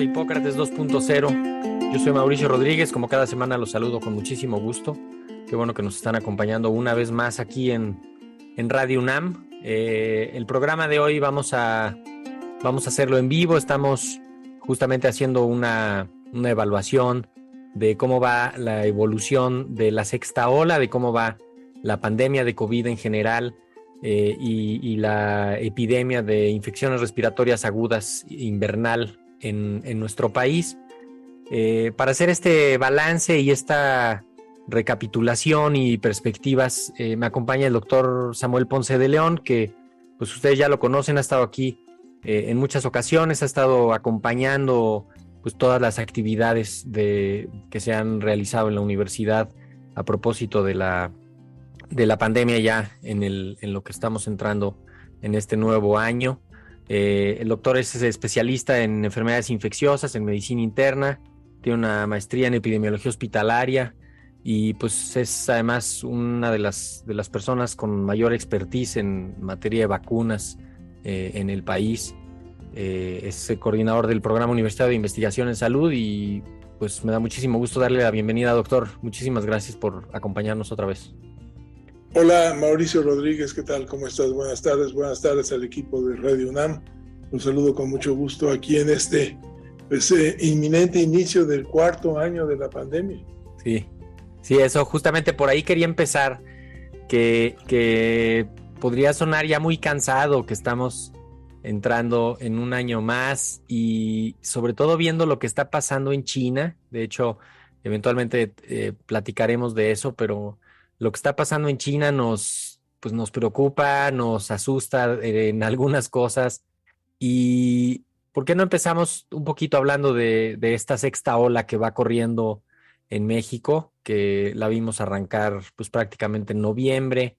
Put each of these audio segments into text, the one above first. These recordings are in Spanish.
Hipócrates 2.0. Yo soy Mauricio Rodríguez, como cada semana los saludo con muchísimo gusto. Qué bueno que nos están acompañando una vez más aquí en, en Radio UNAM. Eh, el programa de hoy vamos a, vamos a hacerlo en vivo. Estamos justamente haciendo una, una evaluación de cómo va la evolución de la sexta ola, de cómo va la pandemia de COVID en general eh, y, y, la epidemia de infecciones respiratorias agudas invernal en, nuestro país. Eh, para hacer este balance y esta recapitulación y perspectivas, eh, me acompaña el doctor Samuel Ponce de León, que pues ustedes ya lo conocen, ha estado aquí eh, en muchas ocasiones, ha estado acompañando pues todas las actividades de, que se han realizado en la universidad a propósito de la, de la pandemia ya en, el, en lo que estamos entrando en este nuevo año. Eh, el doctor es especialista en enfermedades infecciosas, en medicina interna, tiene una maestría en epidemiología hospitalaria y pues es además una de las, de las personas con mayor expertise en materia de vacunas eh, en el país. Eh, es coordinador del Programa Universitario de Investigación en Salud y pues me da muchísimo gusto darle la bienvenida, doctor. Muchísimas gracias por acompañarnos otra vez. Hola Mauricio Rodríguez, ¿qué tal? ¿Cómo estás? Buenas tardes, buenas tardes al equipo de Radio UNAM. Un saludo con mucho gusto aquí en este pues, eh, inminente inicio del cuarto año de la pandemia. Sí, sí, eso justamente por ahí quería empezar, que, que podría sonar ya muy cansado, que estamos entrando en un año más y sobre todo viendo lo que está pasando en China. De hecho, eventualmente eh, platicaremos de eso, pero lo que está pasando en China nos, pues nos preocupa, nos asusta en algunas cosas. ¿Y por qué no empezamos un poquito hablando de, esta sexta ola que va corriendo en México, que la vimos arrancar pues prácticamente en noviembre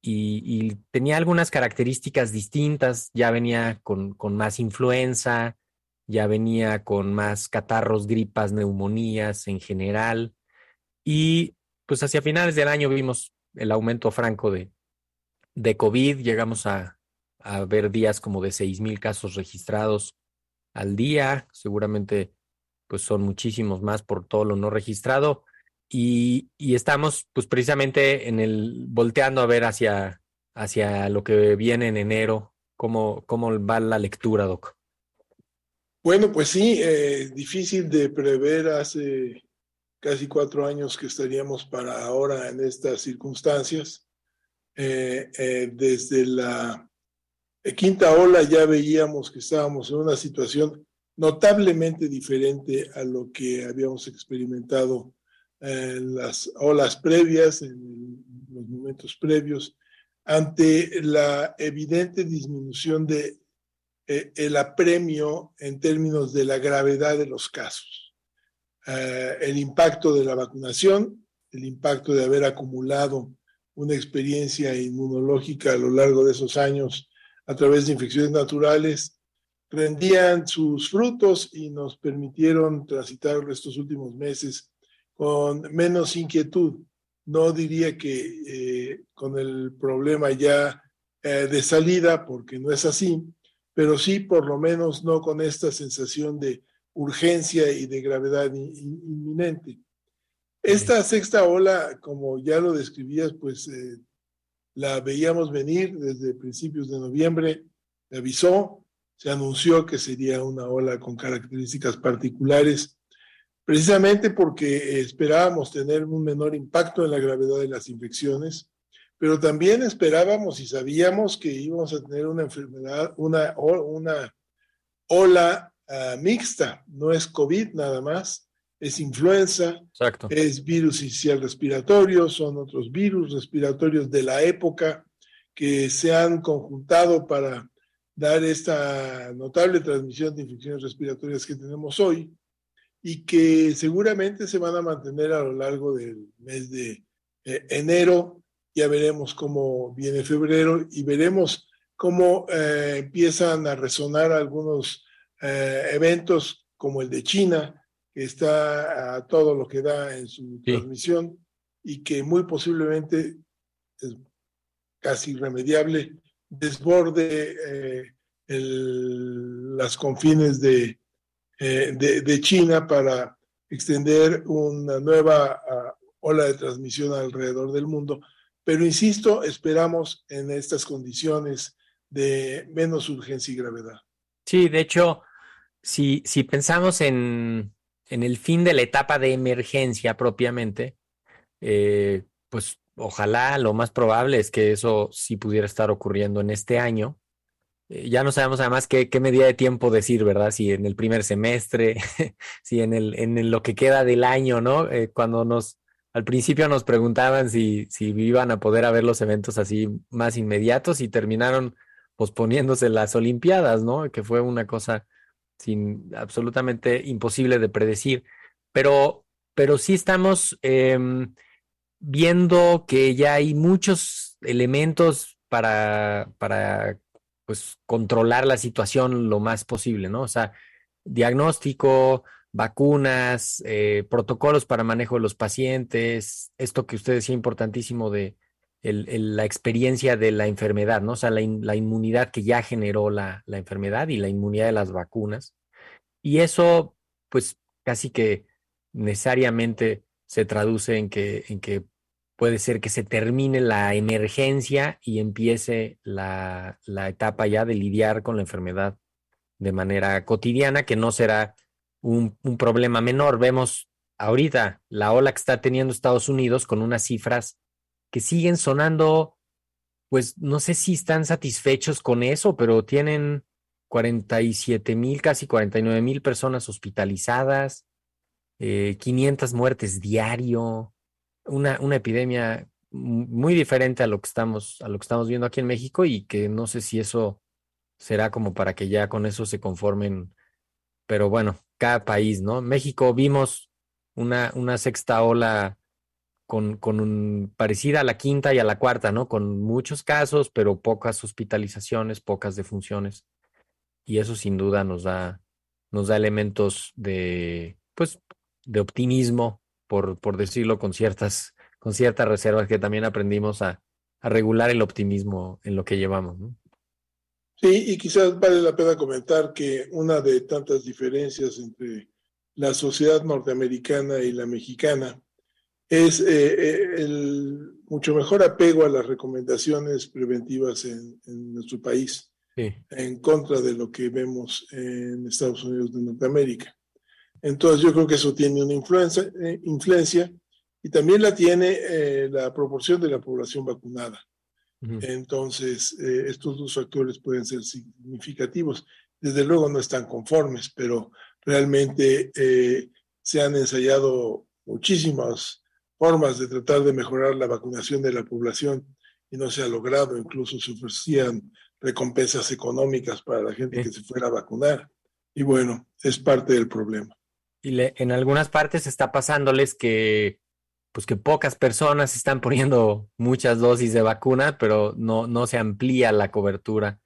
y, tenía algunas características distintas, ya venía con, con más influenza, ya venía con más catarros, gripas, neumonías en general. Y pues hacia finales del año vimos el aumento franco de, de COVID, llegamos a, ver días como de seis mil casos registrados al día, seguramente pues son muchísimos más por todo lo no registrado y, estamos pues precisamente en el volteando a ver hacia, hacia lo que viene en enero, cómo, cómo va la lectura, Doc. Bueno, pues sí, eh, difícil de prever hace casi cuatro años que estaríamos para ahora en estas circunstancias. Eh, eh, desde la quinta ola ya veíamos que estábamos en una situación notablemente diferente a lo que habíamos experimentado en las olas previas, en los momentos previos, ante la evidente disminución de eh, el apremio en términos de la gravedad de los casos. Eh, el impacto de la vacunación, el impacto de haber acumulado una experiencia inmunológica a lo largo de esos años a través de infecciones naturales, rendían sus frutos y nos permitieron transitar estos últimos meses con menos inquietud. No diría que eh, con el problema ya eh, de salida, porque no es así, pero sí por lo menos no con esta sensación de urgencia y de gravedad inminente. Esta sexta ola, como ya lo describías, pues eh, la veíamos venir desde principios de noviembre, avisó, se anunció que sería una ola con características particulares, precisamente porque esperábamos tener un menor impacto en la gravedad de las infecciones, pero también esperábamos y sabíamos que íbamos a tener una enfermedad, una, una ola uh, mixta, no es COVID nada más, es influenza, Exacto. es virus inicial respiratorio, son otros virus respiratorios de la época que se han conjuntado para dar esta notable transmisión de infecciones respiratorias que tenemos hoy y que seguramente se van a mantener a lo largo del mes de eh, enero. Ya veremos cómo viene febrero y veremos cómo eh, empiezan a resonar algunos eh, eventos como el de China, que está a todo lo que da en su Sí. transmisión y que muy posiblemente es casi irremediable desborde eh, el- las confines de, eh, de, de China para extender una nueva ah, ola de transmisión alrededor del mundo. Pero insisto, esperamos en estas condiciones de menos urgencia y gravedad. Sí, de hecho, si, si pensamos en, en el fin de la etapa de emergencia propiamente, eh, pues ojalá lo más probable es que eso sí pudiera estar ocurriendo en este año. Eh, ya no sabemos además qué, qué medida de tiempo decir, ¿verdad? Si en el primer semestre, si en el, en lo que queda del año, ¿no? Eh, cuando nos, al principio nos preguntaban si, si iban a poder haber los eventos así más inmediatos y terminaron posponiéndose las Olimpiadas, ¿no? Que fue una cosa sin absolutamente imposible de predecir. Pero, pero sí estamos em, viendo que ya hay muchos elementos para, para pues controlar la situación lo más posible, ¿no? O sea, diagnóstico, vacunas, eh, protocolos para manejo de los pacientes, esto que usted decía importantísimo de la experiencia de la enfermedad, ¿no? O sea, la, la inmunidad que ya generó la, la enfermedad y la inmunidad de las vacunas. Y eso, pues, casi que necesariamente se traduce en que, en que puede ser que se termine la emergencia y empiece la, la etapa ya de lidiar con la enfermedad de manera cotidiana, que no será un, un problema menor. Vemos ahorita la ola que está teniendo Estados Unidos con unas cifras que siguen sonando, pues no sé si están satisfechos con eso, pero tienen 47 mil, casi 49 mil personas hospitalizadas, eh, 500 muertes diario, una, una epidemia muy diferente a lo que estamos, a lo que estamos viendo aquí en México y que no sé si eso será como para que ya con eso se conformen, pero bueno, cada país, ¿no? México vimos una, una sexta ola con, con un, parecida a la quinta y a la cuarta, ¿no? Con muchos casos, pero pocas hospitalizaciones, pocas defunciones. Y eso sin duda nos da, nos da elementos de, pues, de optimismo, por, por decirlo con ciertas, con ciertas reservas que también aprendimos a, regular el optimismo en lo que llevamos. Sí, y quizás vale la pena comentar que una de tantas diferencias entre la sociedad norteamericana y la mexicana es eh, eh, el mucho mejor apego a las recomendaciones preventivas en, en nuestro país, Sí, en contra de lo que vemos en Estados Unidos de Norteamérica. Entonces yo creo que eso tiene una influencia, eh, influencia y también la tiene eh, la proporción de la población vacunada. Entonces, eh, estos dos factores pueden ser significativos. Desde luego no están conformes, pero realmente eh, se han ensayado muchísimas formas de tratar de mejorar la vacunación de la población y no se ha logrado. Incluso se ofrecían recompensas económicas para la gente Sí. que se fuera a vacunar. Y bueno, es parte del problema. Y le- en algunas partes está pasándoles que, pues que pocas personas están poniendo muchas dosis de vacuna, pero no, no se amplía la cobertura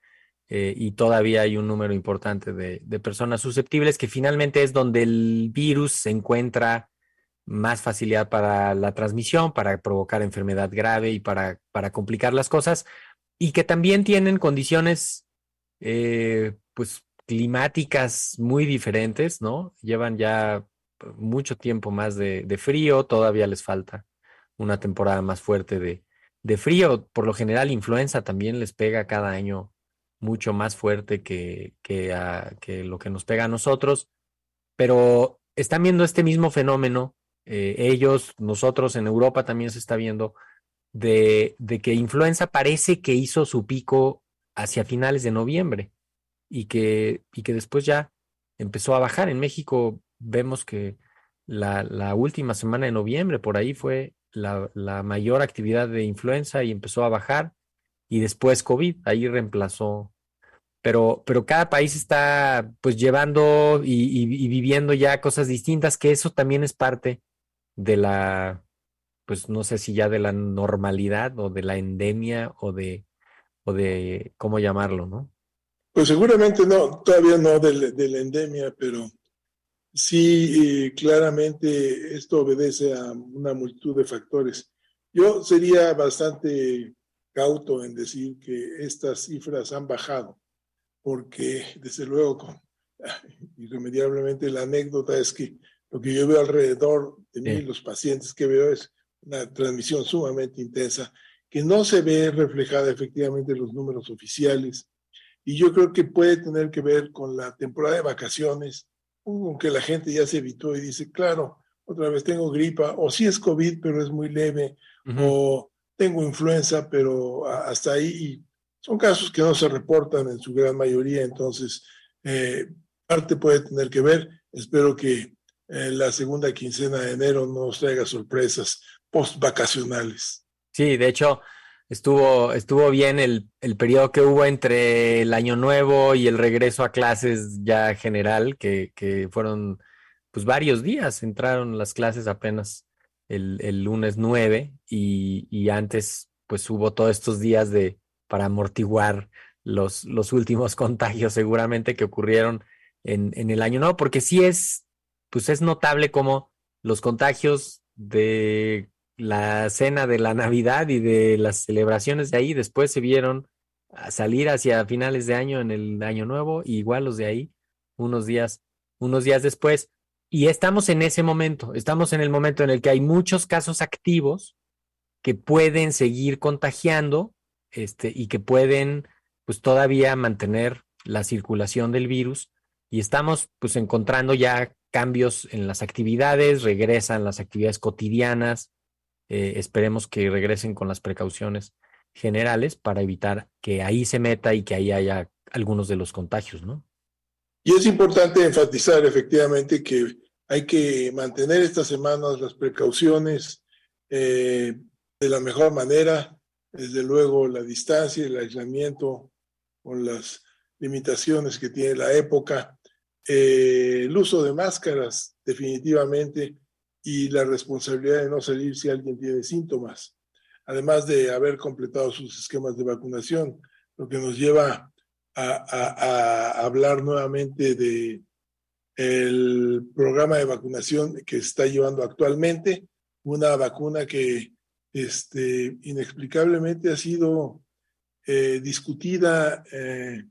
eh, y todavía hay un número importante de, de personas susceptibles que finalmente es donde el virus se encuentra más facilidad para la transmisión, para provocar enfermedad grave y para, para complicar las cosas, y que también tienen condiciones, eh, pues, climáticas muy diferentes, ¿no? Llevan ya mucho tiempo más de, de frío, todavía les falta una temporada más fuerte de, de frío. Por lo general, influenza también les pega cada año mucho más fuerte que, que, que lo que nos pega a nosotros, pero están viendo este mismo fenómeno, eh, ellos, nosotros en Europa también se está viendo, de, de que influenza parece que hizo su pico hacia finales de noviembre y que, y que después ya empezó a bajar. En México vemos que la, la última semana de noviembre, por ahí fue la, la, mayor actividad de influenza y empezó a bajar y después COVID, ahí reemplazó. Pero, pero cada país está pues llevando y, y, viviendo ya cosas distintas, que eso también es parte de la, pues no sé si ya de la normalidad o de la endemia o de, o de cómo llamarlo, ¿no? Pues seguramente no, todavía no de, de la endemia, pero sí eh, claramente esto obedece a una multitud de factores. Yo sería bastante cauto en decir que estas cifras han bajado, porque desde luego con, irremediablemente la anécdota es que lo que yo veo alrededor de mí, los pacientes que veo es una transmisión sumamente intensa que no se ve reflejada efectivamente en los números oficiales y yo creo que puede tener que ver con la temporada de vacaciones, aunque la gente ya se evitó y dice, claro, otra vez tengo gripa, o sí es COVID, pero es muy leve, uh -huh. o tengo influenza, pero hasta ahí. Son casos que no se reportan en su gran mayoría, entonces eh, parte puede tener que ver. Espero que eh, la segunda quincena de enero nos traiga sorpresas post-vacacionales. Sí, de hecho, estuvo, estuvo bien el, el periodo que hubo entre el año nuevo y el regreso a clases ya general, que, que fueron pues varios días, entraron las clases apenas el, el lunes 9 y, y, antes pues hubo todos estos días de para amortiguar los, los últimos contagios seguramente que ocurrieron en, en el año nuevo, porque sí es, pues es notable como los contagios de la cena de la Navidad y de las celebraciones de ahí después se vieron a salir hacia finales de año en el año nuevo, y igual los de ahí, unos días, unos días después. Y estamos en ese momento, estamos en el momento en el que hay muchos casos activos que pueden seguir contagiando este, y que pueden pues todavía mantener la circulación del virus y estamos pues encontrando ya cambios en las actividades, regresan las actividades cotidianas, eh, esperemos que regresen con las precauciones generales para evitar que ahí se meta y que ahí haya algunos de los contagios, ¿no? Y es importante enfatizar efectivamente que hay que mantener estas semanas las precauciones eh, de la mejor manera, desde luego la distancia, el aislamiento con las limitaciones que tiene la época, eh, el uso de máscaras definitivamente y la responsabilidad de no salir si alguien tiene síntomas, además de haber completado sus esquemas de vacunación, lo que nos lleva a, a, a hablar nuevamente de el programa de vacunación que está llevando actualmente, una vacuna que este, inexplicablemente ha sido eh, discutida, eh,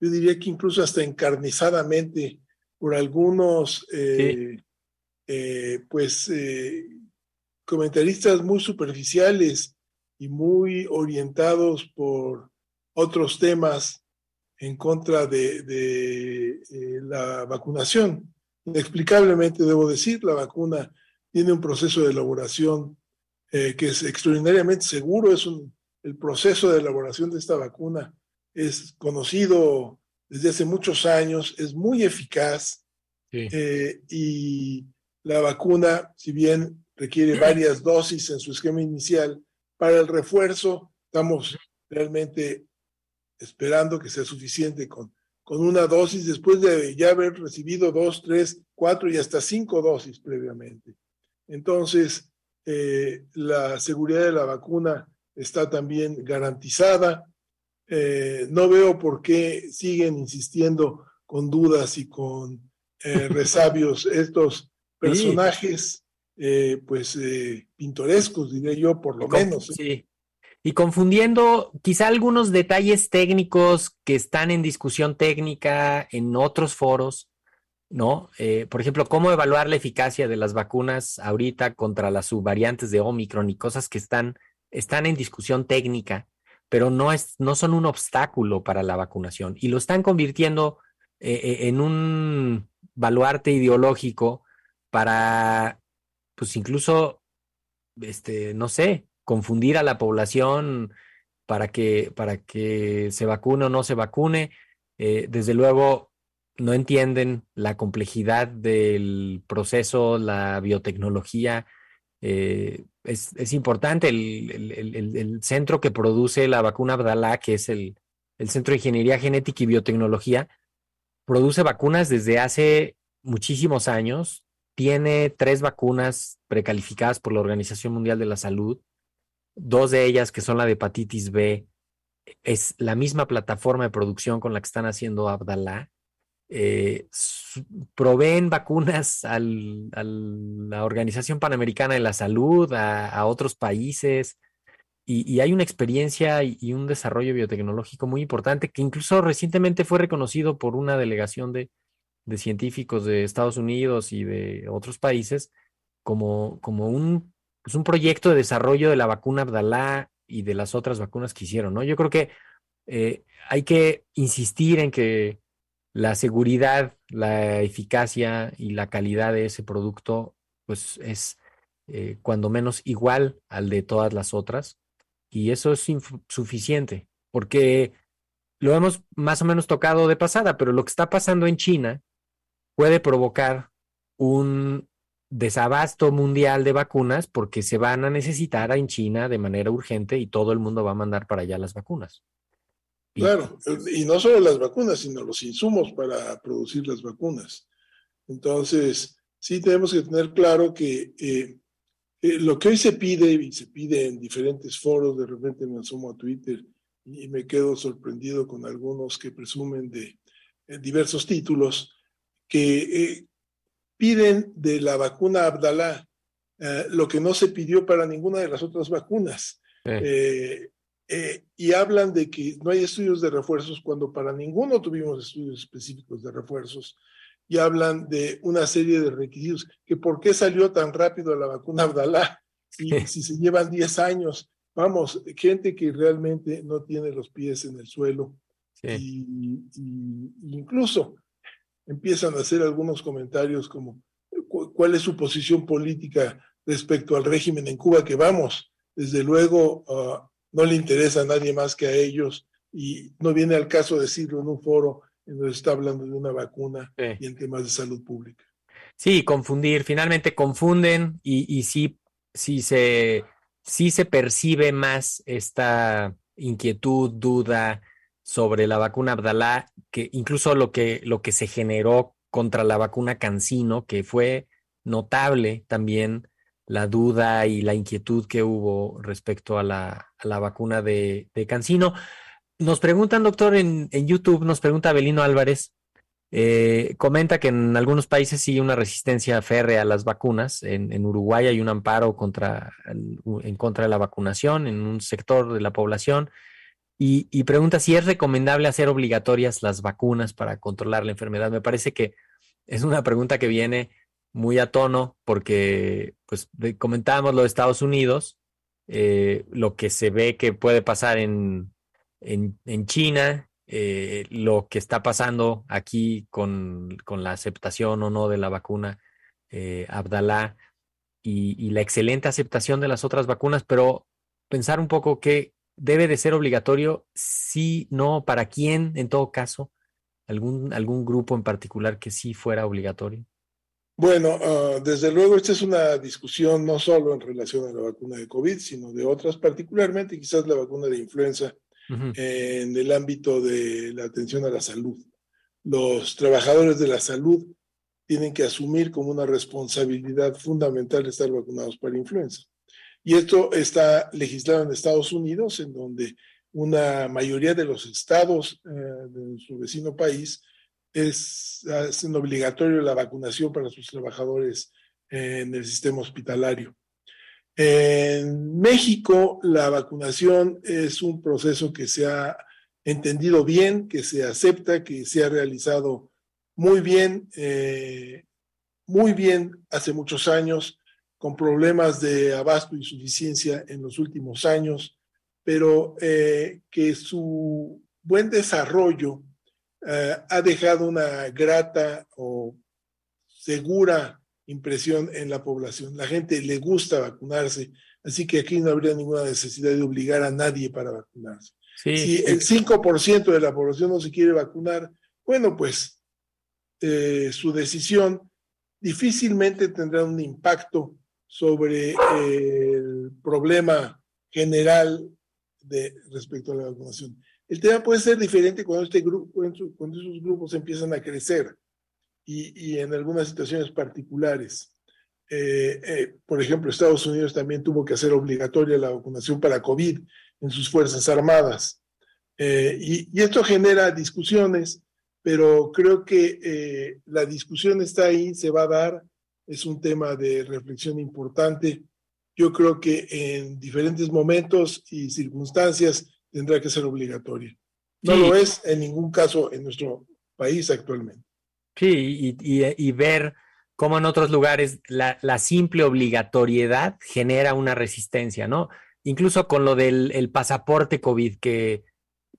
yo diría que incluso hasta encarnizadamente por algunos eh, sí. pues comentaristas muy superficiales y muy orientados por otros temas en contra de, de eh, la vacunación. Inexplicablemente, debo decir, la vacuna tiene un proceso de elaboración eh, que es extraordinariamente seguro. Es un, el proceso de elaboración de esta vacuna es conocido desde hace muchos años, es muy eficaz sí. eh, y la vacuna, si bien requiere varias dosis en su esquema inicial, para el refuerzo estamos realmente esperando que sea suficiente con, con una dosis después de ya haber recibido dos, tres, cuatro y hasta cinco dosis previamente. Entonces, eh, la seguridad de la vacuna está también garantizada. Eh, no veo por qué siguen insistiendo con dudas y con eh, resabios estos personajes, sí. pues pintorescos, diré yo, por lo menos. Sí y confundiendo quizá algunos detalles técnicos que están en discusión técnica en otros foros, ¿no? Eh, por ejemplo, cómo evaluar la eficacia de las vacunas ahorita contra las subvariantes de Omicron y cosas que están, están en discusión técnica, pero no, es, no son un obstáculo para la vacunación y lo están convirtiendo eh, eh, en un baluarte ideológico para, pues incluso, este, no sé, confundir a la población para que, para que se vacune o no se vacune. Eh, desde luego, no entienden la complejidad del proceso, la biotecnología. Es, importante el, centro que produce la vacuna Abdalá, que es el, Centro de Ingeniería Genética y Biotecnología, produce vacunas desde hace muchísimos años. Tiene tres vacunas precalificadas por la Organización Mundial de la Salud. Dos de ellas, que son la de hepatitis B, es la misma plataforma de producción con la que están haciendo Abdalá eh, proveen vacunas a la Organización Panamericana de la Salud, a, otros países, y, hay una experiencia y, un desarrollo biotecnológico muy importante que incluso recientemente fue reconocido por una delegación de, científicos de Estados Unidos y de otros países como, como un, pues un proyecto de desarrollo de la vacuna Abdalá y de las otras vacunas que hicieron, ¿no? Yo creo que eh, hay que insistir en que la seguridad, la eficacia y la calidad de ese producto, pues es eh, cuando menos igual al de todas las otras. Y eso es suficiente, porque lo hemos más o menos tocado de pasada, pero lo que está pasando en China puede provocar un desabasto mundial de vacunas porque se van a necesitar en China de manera urgente y todo el mundo va a mandar para allá las vacunas. Claro, y no solo las vacunas, sino los insumos para producir las vacunas. Entonces, sí tenemos que tener claro que eh, eh, lo que hoy se pide, y se pide en diferentes foros, de repente me asomo a Twitter y me quedo sorprendido con algunos que presumen de eh, diversos títulos, que piden de la vacuna Abdalá lo que no se pidió para ninguna de las otras vacunas. Eh, y hablan de que no hay estudios de refuerzos cuando para ninguno tuvimos estudios específicos de refuerzos y hablan de una serie de requisitos, que por qué salió tan rápido la vacuna Abdalá y si se llevan 10 años, vamos, gente que realmente no tiene los pies en el suelo y, incluso empiezan a hacer algunos comentarios como cuál es su posición política respecto al régimen en Cuba, que vamos, desde luego uh, no le interesa a nadie más que a ellos y no viene al caso decirlo en un foro en donde está hablando de una vacuna y en temas de salud pública. Sí, confundir, finalmente confunden y, y sí, sí, se, sí se percibe más esta inquietud, duda sobre la vacuna Abdalá, que incluso lo que, lo que se generó contra la vacuna Cancino, que fue notable también la duda y la inquietud que hubo respecto a la, vacuna de, de, Cancino. Nos preguntan, doctor, en, YouTube, nos pregunta Belino Álvarez, eh, comenta que en algunos países sigue una resistencia férrea a las vacunas. En, Uruguay hay un amparo contra, en contra de la vacunación en un sector de la población. Y, pregunta si es recomendable hacer obligatorias las vacunas para controlar la enfermedad. Me parece que es una pregunta que viene muy a tono porque, pues, comentábamos lo de Estados Unidos, eh, lo que se ve que puede pasar en, en, China, eh, lo que está pasando aquí con, con, la aceptación o no de la vacuna eh, Abdalá y, la excelente aceptación de las otras vacunas, pero pensar un poco que debe de ser obligatorio, sí, no, para quién, en todo caso, algún, algún grupo en particular que sí fuera obligatorio. Bueno, ah, desde luego esta es una discusión no solo en relación a la vacuna de COVID, sino de otras, particularmente quizás la vacuna de influenza en el ámbito de la atención a la salud. Los trabajadores de la salud tienen que asumir como una responsabilidad fundamental estar vacunados para influenza. Y esto está legislado en Estados Unidos, en donde una mayoría de los estados eh, de su vecino país es haciendo obligatorio la vacunación para sus trabajadores en el sistema hospitalario. En México, la vacunación es un proceso que se ha entendido bien, que se acepta, que se ha realizado muy bien, eh, muy bien hace muchos años, con problemas de abasto y suficiencia en los últimos años. pero eh, que su buen desarrollo eh, ha dejado una grata o segura impresión en la población. La gente le gusta vacunarse, así que aquí no habría ninguna necesidad de obligar a nadie para vacunarse. si el 5% de la población no se quiere vacunar, bueno, pues eh, su decisión difícilmente tendrá un impacto sobre el problema general de respecto a la vacunación. El tema puede ser diferente cuando, este grupo, cuando esos grupos empiezan a crecer y, y en algunas situaciones particulares. Eh, eh, por ejemplo, Estados Unidos también tuvo que hacer obligatoria la vacunación para COVID en sus Fuerzas Armadas. Eh, y, y, esto genera discusiones, pero creo que la discusión está ahí, se va a dar, es un tema de reflexión importante. Yo creo que en diferentes momentos y circunstancias tendrá que ser obligatoria. No lo es en ningún caso en nuestro país actualmente. Sí, y, ver cómo en otros lugares la, simple obligatoriedad genera una resistencia, ¿no? Incluso con lo del pasaporte COVID que,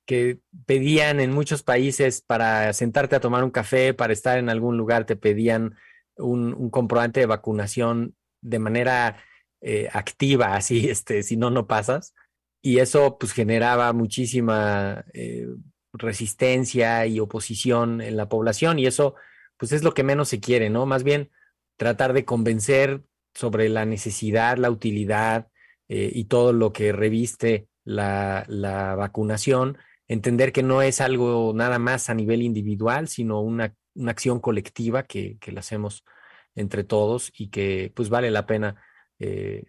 que pedían en muchos países para sentarte a tomar un café, para estar en algún lugar, te pedían un, comprobante de vacunación de manera eh, activa, así, este, si no, no pasas y eso pues generaba muchísima eh, resistencia y oposición en la población y eso pues es lo que menos se quiere, ¿no? Más bien tratar de convencer sobre la necesidad, la utilidad eh, y todo lo que reviste la, la, vacunación, entender que no es algo nada más a nivel individual, sino una, una acción colectiva que, que, la hacemos entre todos y que pues vale la pena eh,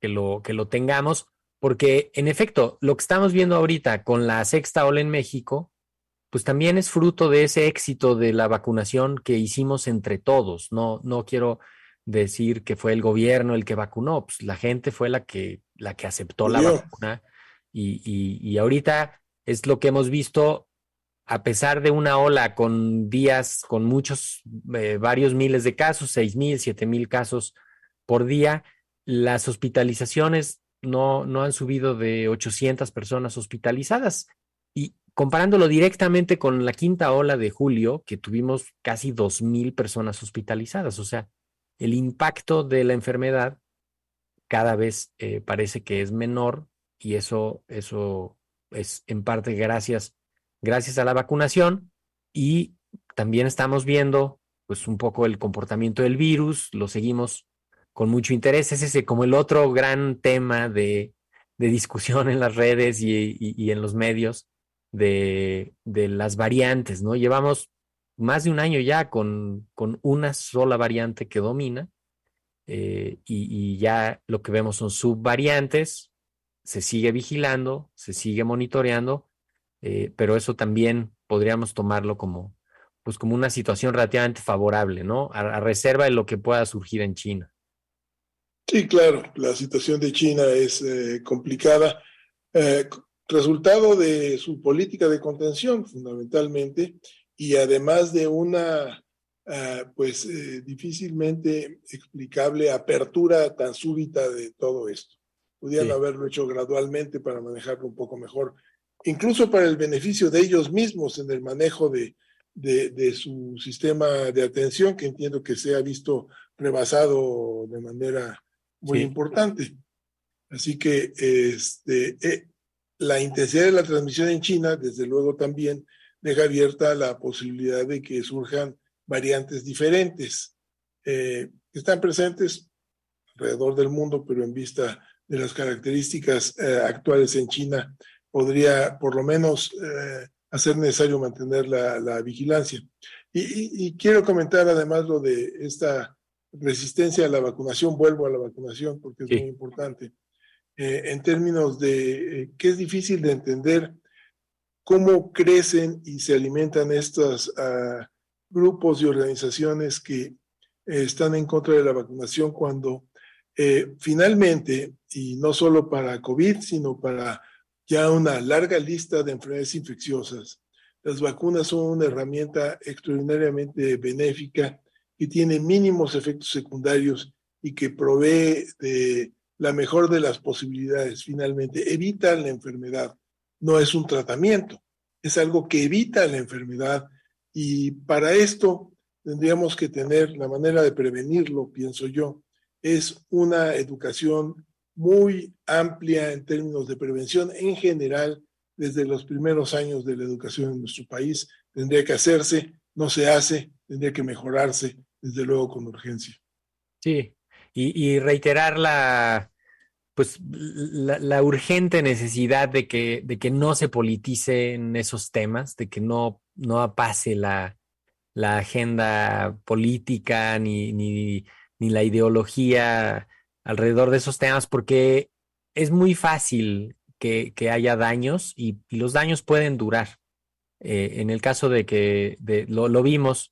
que, lo, que lo tengamos porque en efecto, lo que estamos viendo ahorita con la sexta ola en México, pues también es fruto de ese éxito de la vacunación que hicimos entre todos. No, no quiero decir que fue el gobierno el que vacunó, pues la gente fue la que, la que aceptó la vacuna. Y, y, ahorita es lo que hemos visto, a pesar de una ola con días, con muchos, eh, varios miles de casos, seis mil, siete mil casos por día, las hospitalizaciones no, no han subido de 800 personas hospitalizadas. Y comparándolo directamente con la quinta ola de julio, que tuvimos casi 2.000 personas hospitalizadas, o sea, el impacto de la enfermedad cada vez eh, parece que es menor y eso, eso es en parte gracias, gracias a la vacunación y también estamos viendo pues un poco el comportamiento del virus, lo seguimos con mucho interés. Es como el otro gran tema de, discusión en las redes y, en los medios de, las variantes, ¿no? Llevamos más de un año ya con, con una sola variante que domina eh, y, ya lo que vemos son subvariantes, se sigue vigilando, se sigue monitoreando, eh, pero eso también podríamos tomarlo como, pues como una situación relativamente favorable, ¿no? a reserva de lo que pueda surgir en China. Sí, claro, la situación de China es eh, complicada. Eh, resultado de su política de contención, fundamentalmente, y además de una, eh, pues, difícilmente explicable apertura tan súbita de todo esto. Pudieran haberlo hecho gradualmente para manejarlo un poco mejor, incluso para el beneficio de ellos mismos en el manejo de, de, de su sistema de atención, que entiendo que se ha visto rebasado de manera muy importante. Así que este, eh, la intensidad de la transmisión en China, desde luego, también deja abierta la posibilidad de que surjan variantes diferentes eh, están presentes alrededor del mundo, pero en vista de las características eh, actuales en China, podría por lo menos hacer necesario mantener la, la vigilancia. Y, y, quiero comentar además lo de esta resistencia a la vacunación, vuelvo a la vacunación porque es muy importante, eh, en términos de eh, que es difícil de entender cómo crecen y se alimentan estos ah, grupos y organizaciones que eh, están en contra de la vacunación cuando finalmente, y no solo para COVID, sino para ya una larga lista de enfermedades infecciosas, las vacunas son una herramienta extraordinariamente benéfica que tiene mínimos efectos secundarios y que provee de la mejor de las posibilidades finalmente. Evitan la enfermedad, no es un tratamiento, es algo que evita la enfermedad y para esto tendríamos que tener la manera de prevenirlo, pienso yo, es una educación muy amplia en términos de prevención en general desde los primeros años de la educación en nuestro país. Tendría que hacerse, no se hace, tendría que mejorarse, desde luego con urgencia. Sí, y, reiterar la, pues la, urgente necesidad de que, de que no se politicen esos temas, de que no, no pase la, la agenda política ni, ni, ni, la ideología alrededor de esos temas, porque es muy fácil que, que haya daños y, y, los daños pueden durar. Eh, en el caso de que de, lo, lo vimos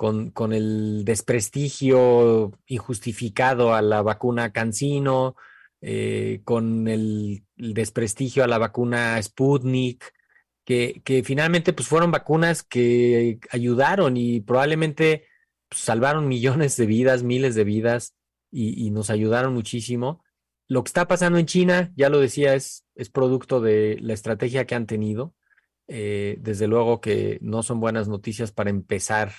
con, con el desprestigio injustificado a la vacuna Cancino, eh, con el, desprestigio a la vacuna Sputnik, que, que, finalmente pues fueron vacunas que ayudaron y probablemente pues, salvaron millones de vidas, miles de vidas y, y, nos ayudaron muchísimo. Lo que está pasando en China, ya lo decía, es, es producto de la estrategia que han tenido. Eh, desde luego que no son buenas noticias para empezar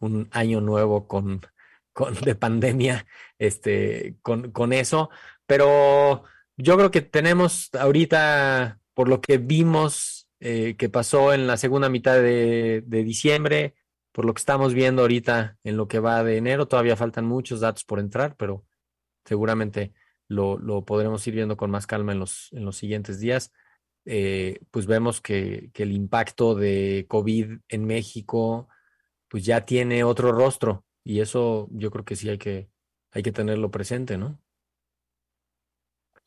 un año nuevo con, con de pandemia, este, con, con eso, pero yo creo que tenemos ahorita, por lo que vimos eh, que pasó en la segunda mitad de, de, diciembre, por lo que estamos viendo ahorita en lo que va de enero, todavía faltan muchos datos por entrar, pero seguramente lo, lo podremos ir viendo con más calma en los, en los siguientes días. Eh, pues vemos que, que el impacto de COVID en México pues ya tiene otro rostro y eso yo creo que sí hay que, hay que tenerlo presente, ¿no?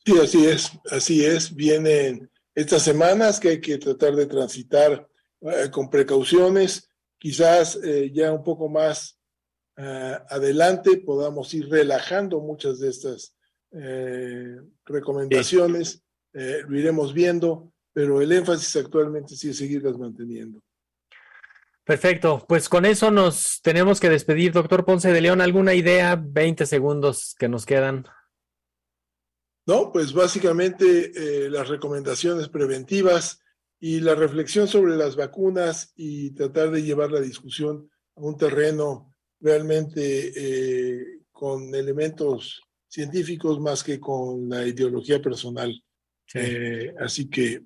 Sí, así es, así es. Vienen estas semanas que hay que tratar de transitar eh, con precauciones, quizás eh, ya un poco más eh, adelante podamos ir relajando muchas de estas recomendaciones, sí. lo iremos viendo, pero el énfasis actualmente sí es seguirlas manteniendo. Perfecto, pues con eso nos tenemos que despedir, doctor Ponce de León. ¿Alguna idea? 20 segundos que nos quedan. No, pues básicamente eh, las recomendaciones preventivas y la reflexión sobre las vacunas y tratar de llevar la discusión a un terreno realmente eh, con elementos científicos más que con la ideología personal. Sí. Eh, así que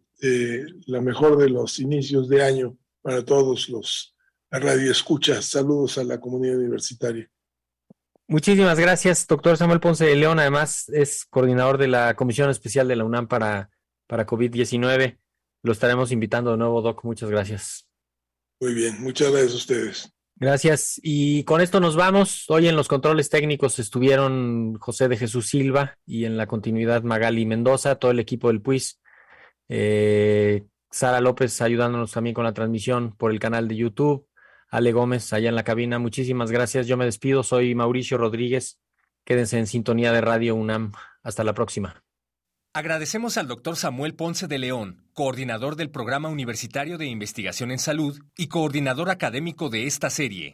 la mejor de los inicios de año para todos los radioescuchas. Saludos a la comunidad universitaria. Muchísimas gracias, doctor Samuel Ponce de León. Además, es coordinador de la Comisión Especial de la UNAM para, para COVID-19. Lo estaremos invitando de nuevo, Doc. Muchas gracias. Muy bien, muchas gracias a ustedes. Gracias. Y con esto nos vamos. Hoy en los controles técnicos estuvieron José de Jesús Silva y en la continuidad Magali Mendoza, todo el equipo del PUIS. Eh, Sara López ayudándonos también con la transmisión por el canal de YouTube. Ale Gómez allá en la cabina. Muchísimas gracias. Yo me despido. Soy Mauricio Rodríguez. Quédense en sintonía de Radio UNAM. Hasta la próxima. Agradecemos al doctor Samuel Ponce de León, coordinador del Programa Universitario de Investigación en Salud y coordinador académico de esta serie.